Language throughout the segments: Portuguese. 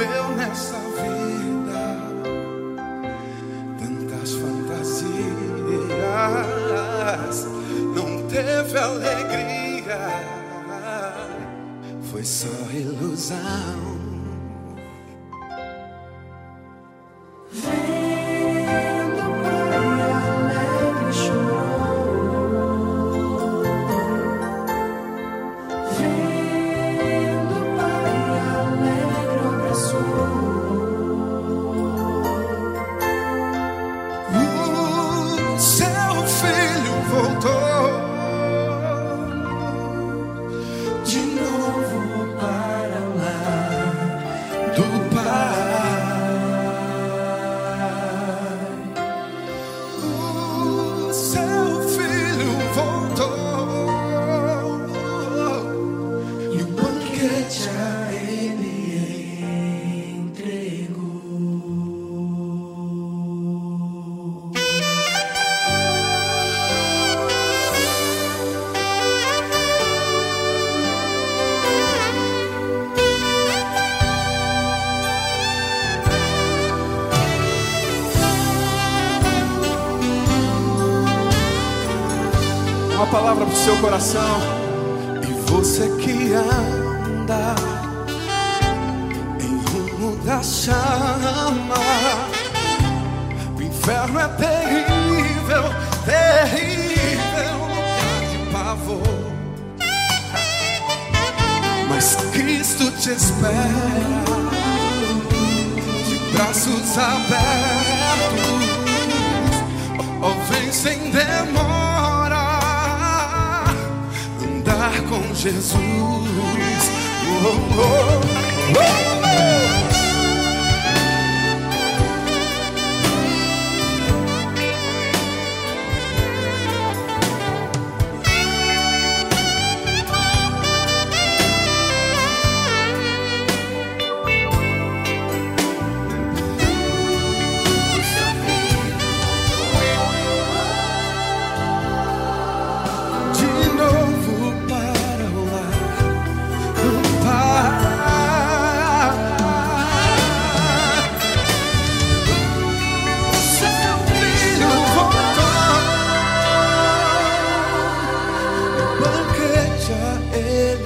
Viveu nessa vida tantas fantasias, não teve alegria foi só ilusão. Seu coração. E você que anda em rumo da chama. O inferno é terrível, terrível lugar de pavor. Mas Cristo te espera de braços abertos. Oh, vem sem demora com Jesus. Oh, oh, oh,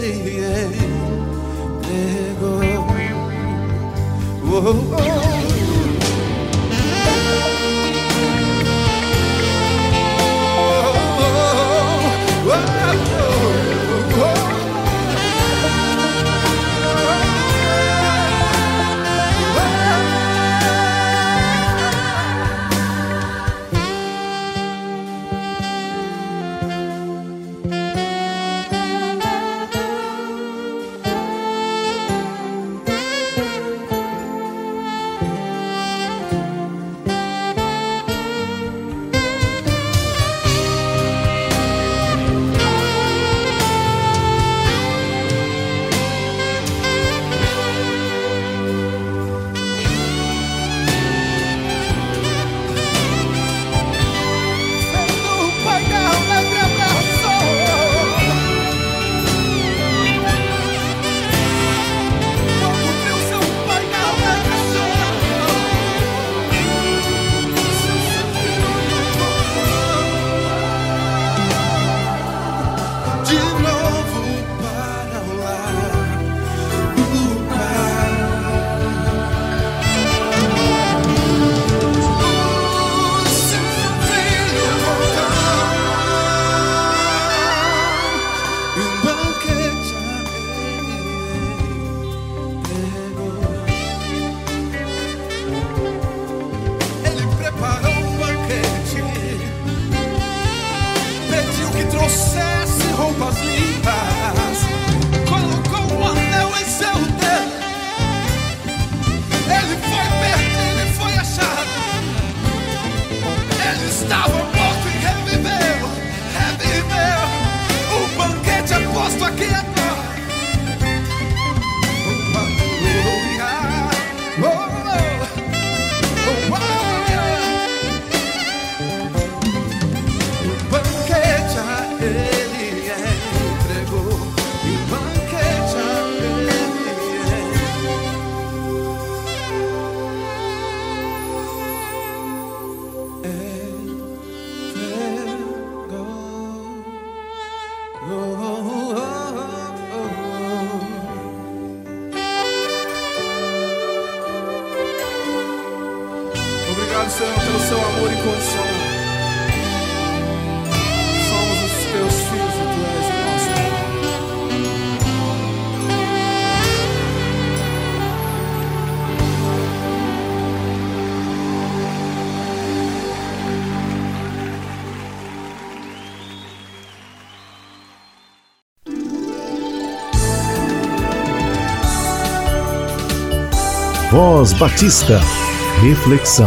yeah, yeah. Oh. Voz Batista. Reflexão.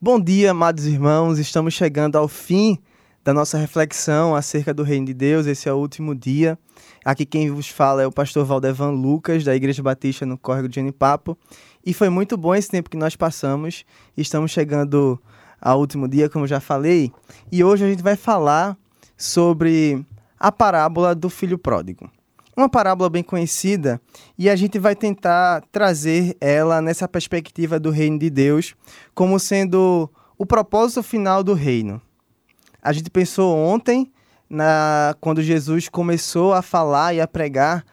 Bom dia, amados irmãos. Estamos chegando ao fim da nossa reflexão acerca do Reino de Deus. Esse é o último dia. Aqui quem vos fala é o pastor Valdevan Lucas, da Igreja Batista no Córrego de Genipapo. E foi muito bom esse tempo que nós passamos. Estamos chegando ao último dia, como já falei. E hoje a gente vai falar sobre a parábola do filho pródigo. Uma parábola bem conhecida e a gente vai tentar trazer ela nessa perspectiva do reino de Deus como sendo o propósito final do reino. A gente pensou ontem, na, quando Jesus começou a falar e a pregar,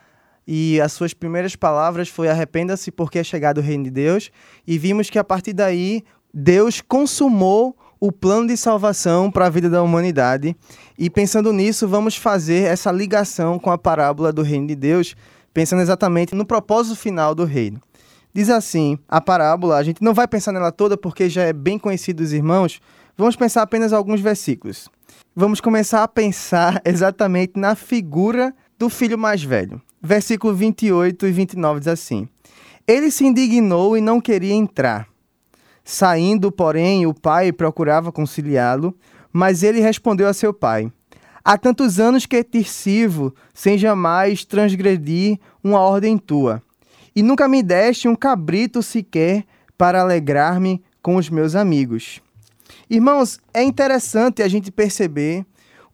e as suas primeiras palavras foi arrependa-se porque é chegado o reino de Deus, e vimos que a partir daí Deus consumou o plano de salvação para a vida da humanidade. E pensando nisso, vamos fazer essa ligação com a parábola do reino de Deus, pensando exatamente no propósito final do reino. Diz assim, a parábola, a gente não vai pensar nela toda porque já é bem conhecido dos irmãos, vamos pensar apenas alguns versículos. Vamos começar a pensar exatamente na figura do filho mais velho. Versículo 28 e 29 diz assim: Ele se indignou e não queria entrar. Saindo, porém, o pai procurava conciliá-lo, mas ele respondeu a seu pai: Há tantos anos que te sirvo, sem jamais transgredir uma ordem tua, e nunca me deste um cabrito sequer para alegrar-me com os meus amigos. Irmãos, é interessante a gente perceber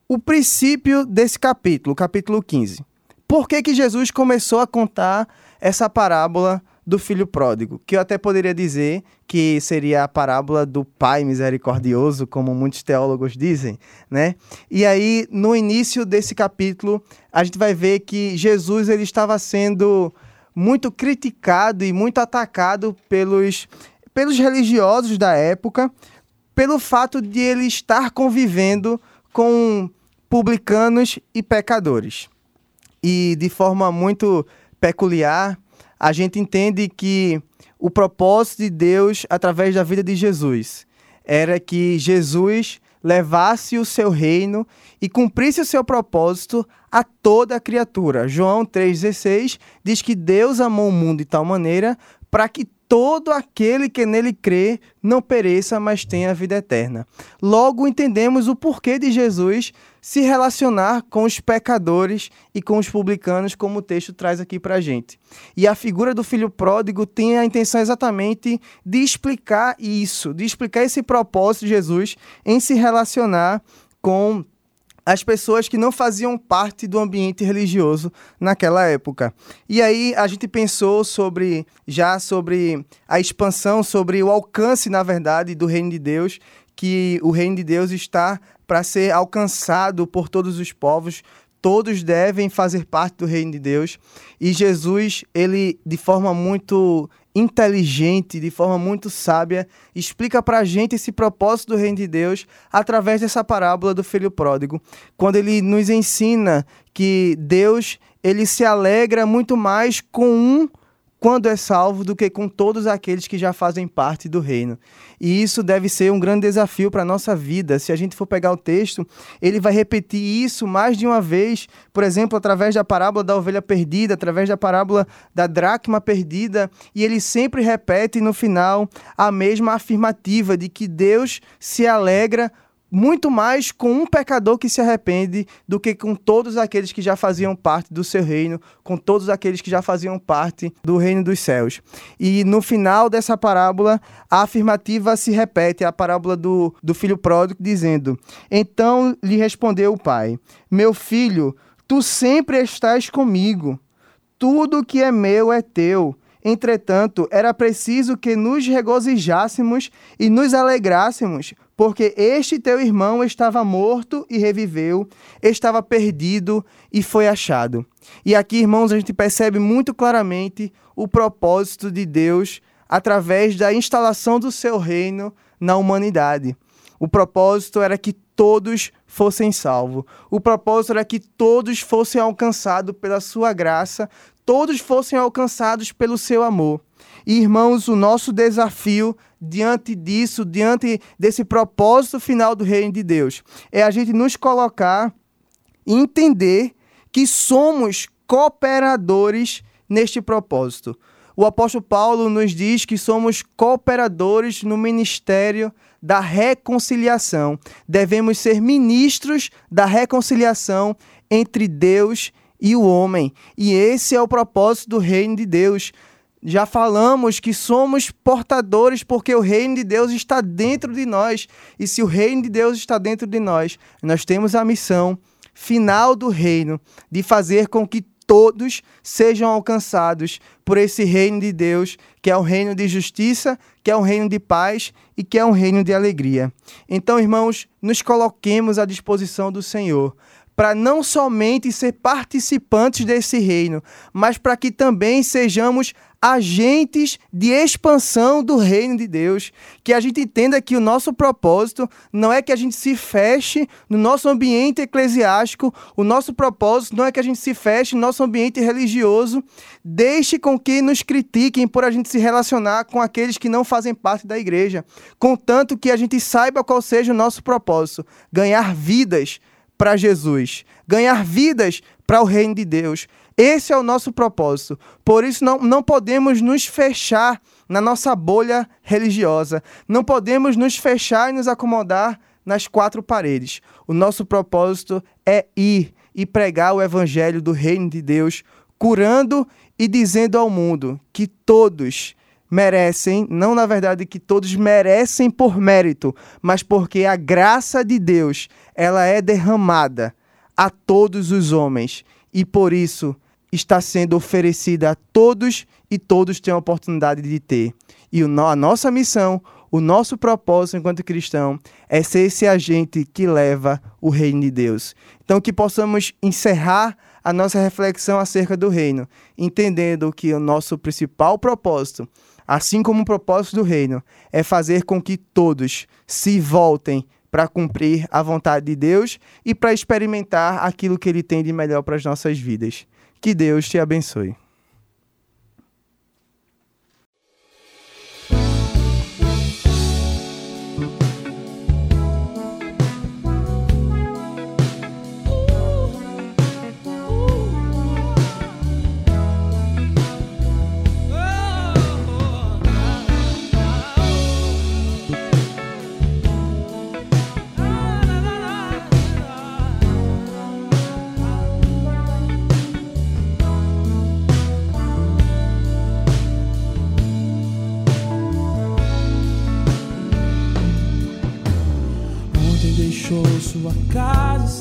o princípio desse capítulo, capítulo 15. Por que, que Jesus começou a contar essa parábola do filho pródigo? Que eu até poderia dizer que seria a parábola do pai misericordioso, como muitos teólogos dizem, né? E aí, no início desse capítulo, a gente vai ver que Jesus ele estava sendo muito criticado e muito atacado pelos, pelos religiosos da época, pelo fato de ele estar convivendo com publicanos e pecadores. E de forma muito peculiar, a gente entende que o propósito de Deus através da vida de Jesus era que Jesus levasse o seu reino e cumprisse o seu propósito a toda a criatura. João 3,16 diz que Deus amou o mundo de tal maneira para que todo aquele que nele crê não pereça, mas tenha a vida eterna. Logo entendemos o porquê de Jesus se relacionar com os pecadores e com os publicanos, como o texto traz aqui para a gente. E a figura do filho pródigo tem a intenção exatamente de explicar isso, de explicar esse propósito de Jesus em se relacionar com as pessoas que não faziam parte do ambiente religioso naquela época. E aí a gente pensou sobre já sobre a expansão, sobre o alcance, na verdade, do reino de Deus, que o reino de Deus está para ser alcançado por todos os povos. Todos devem fazer parte do reino de Deus. E Jesus, ele de forma muito inteligente, de forma muito sábia, explica para a gente esse propósito do reino de Deus através dessa parábola do filho pródigo, quando ele nos ensina que Deus ele se alegra muito mais com um quando é salvo do que com todos aqueles que já fazem parte do reino. E isso deve ser um grande desafio para a nossa vida. Se a gente for pegar o texto, ele vai repetir isso mais de uma vez, por exemplo, através da parábola da ovelha perdida, através da parábola da dracma perdida, e ele sempre repete no final a mesma afirmativa de que Deus se alegra muito mais com um pecador que se arrepende do que com todos aqueles que já faziam parte do seu reino, com todos aqueles que já faziam parte do reino dos céus. E no final dessa parábola, a afirmativa se repete, a parábola do, do filho pródigo, dizendo: Então lhe respondeu o pai: Meu filho, tu sempre estás comigo, tudo que é meu é teu. Entretanto, era preciso que nos regozijássemos e nos alegrássemos, porque este teu irmão estava morto e reviveu, estava perdido e foi achado. E aqui, irmãos, a gente percebe muito claramente o propósito de Deus através da instalação do seu reino na humanidade. O propósito era que todos fossem salvos. O propósito era que todos fossem alcançados pela sua graça, todos fossem alcançados pelo seu amor. E, irmãos, o nosso desafio diante disso, diante desse propósito final do reino de Deus, é a gente nos colocar e entender que somos cooperadores neste propósito. O apóstolo Paulo nos diz que somos cooperadores no ministério da reconciliação. Devemos ser ministros da reconciliação entre Deus e o homem. E esse é o propósito do reino de Deus já falamos que somos portadores porque o reino de Deus está dentro de nós. E se o reino de Deus está dentro de nós, nós temos a missão final do reino de fazer com que todos sejam alcançados por esse reino de Deus, que é um reino de justiça, que é um reino de paz e que é um reino de alegria. Então, irmãos, nos coloquemos à disposição do Senhor para não somente ser participantes desse reino, mas para que também sejamos agentes de expansão do reino de Deus. Que a gente entenda que o nosso propósito não é que a gente se feche no nosso ambiente eclesiástico, o nosso propósito não é que a gente se feche no nosso ambiente religioso, deixe com que nos critiquem por a gente se relacionar com aqueles que não fazem parte da igreja, contanto que a gente saiba qual seja o nosso propósito: ganhar vidas para Jesus, ganhar vidas para o reino de Deus. Esse é o nosso propósito. Por isso, não, não podemos nos fechar na nossa bolha religiosa. Não podemos nos fechar e nos acomodar nas quatro paredes. O nosso propósito é ir e pregar o evangelho do reino de Deus, curando e dizendo ao mundo que todos merecem, não na verdade que todos merecem por mérito, mas porque a graça de Deus, ela é derramada a todos os homens e por isso está sendo oferecida a todos e todos têm a oportunidade de ter. E a nossa missão, o nosso propósito enquanto cristão é ser esse agente que leva o reino de Deus. Então, que possamos encerrar a nossa reflexão acerca do reino, entendendo que o nosso principal propósito, assim como o propósito do reino, é fazer com que todos se voltem para cumprir a vontade de Deus e para experimentar aquilo que Ele tem de melhor para as nossas vidas. Que Deus te abençoe.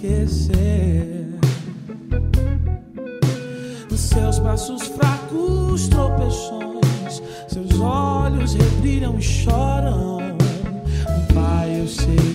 esquecer. Nos seus braços fracos, tropeções, seus olhos rebrilham e choram. Pai, eu sei.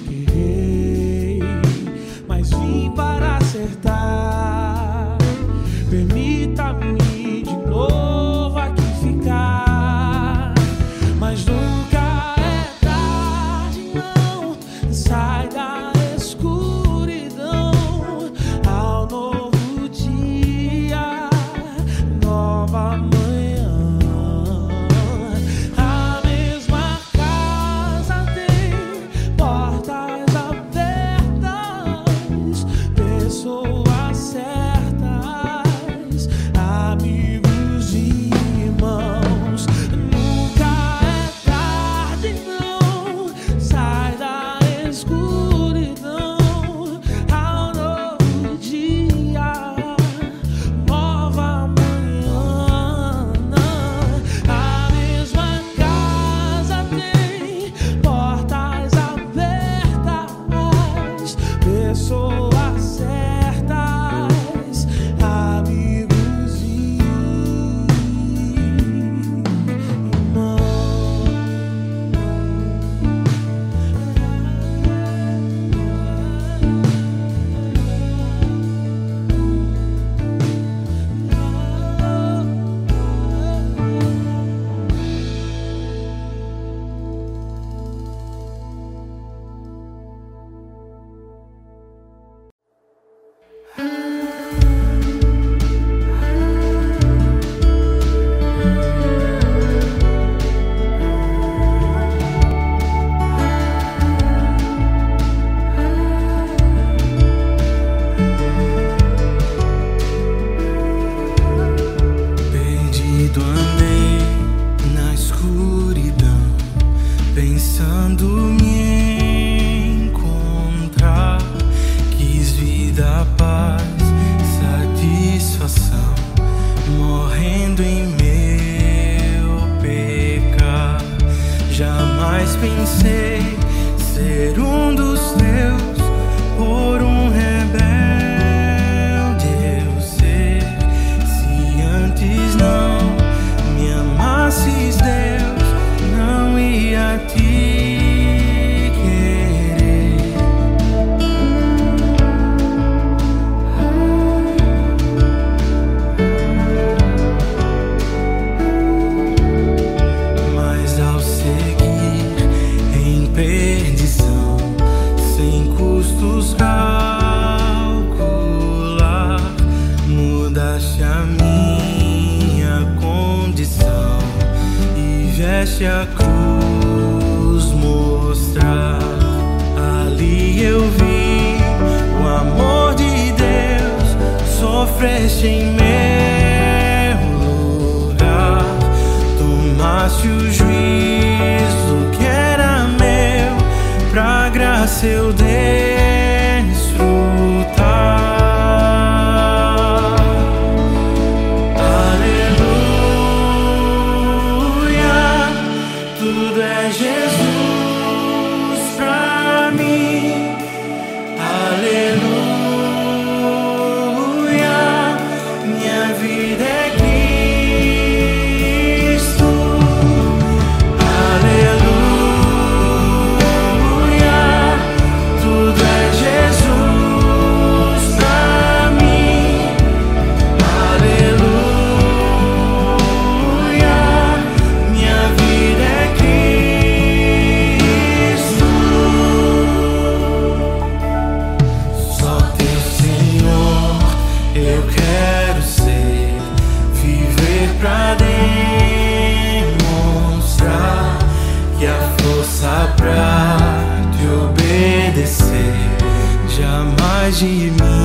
Jamais de mim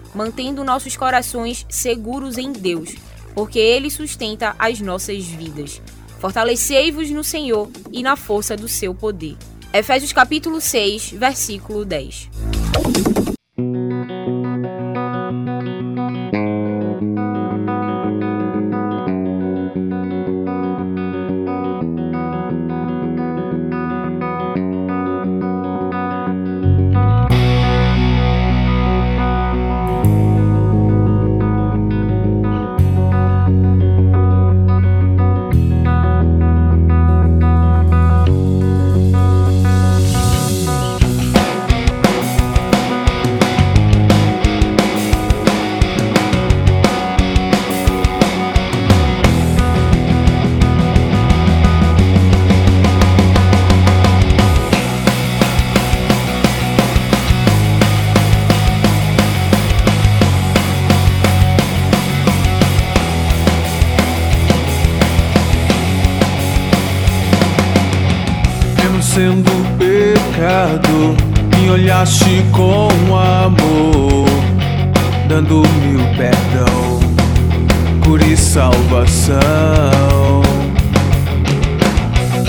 mantendo nossos corações seguros em Deus, porque Ele sustenta as nossas vidas. Fortalecei-vos no Senhor e na força do seu poder. Efésios capítulo 6, versículo 10.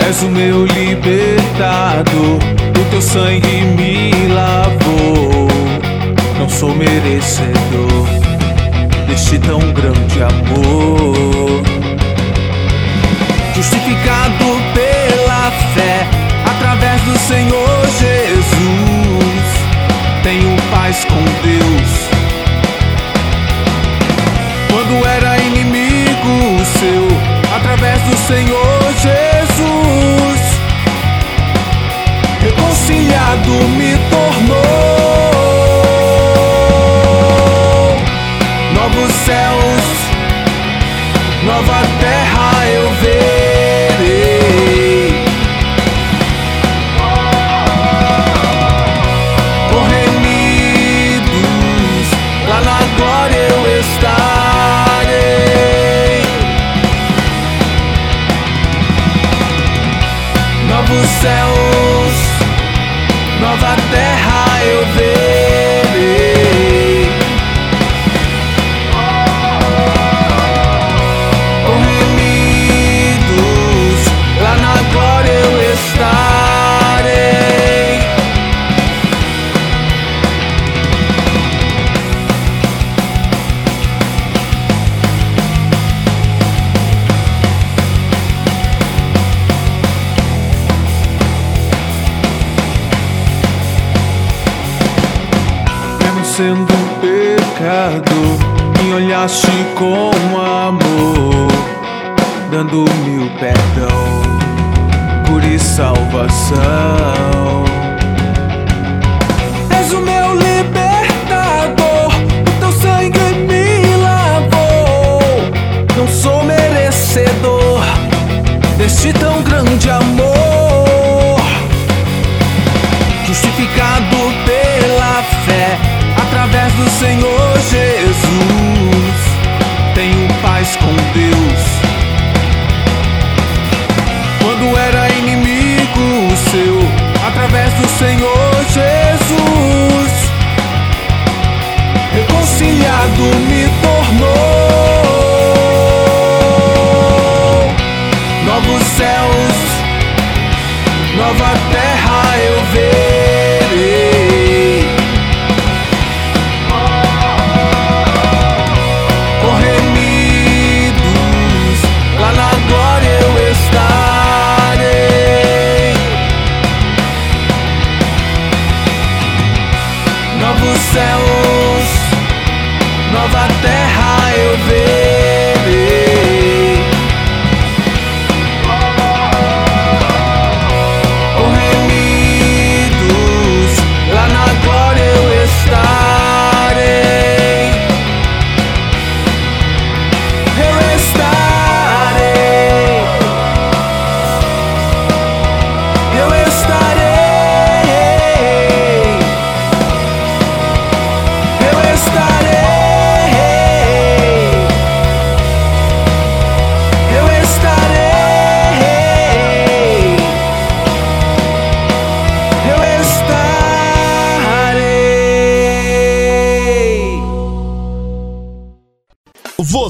És o meu libertador, o teu sangue me lavou. Não sou merecedor deste tão grande amor dando-me o perdão, e salvação. És o meu libertador, o teu sangue me lavou. Não sou merecedor deste tão grande amor. Justificado pela fé, através do Senhor Jesus, tenho paz com Deus. Do Senhor Jesus, reconciliado me tornou. Novos céus, nova terra eu verei.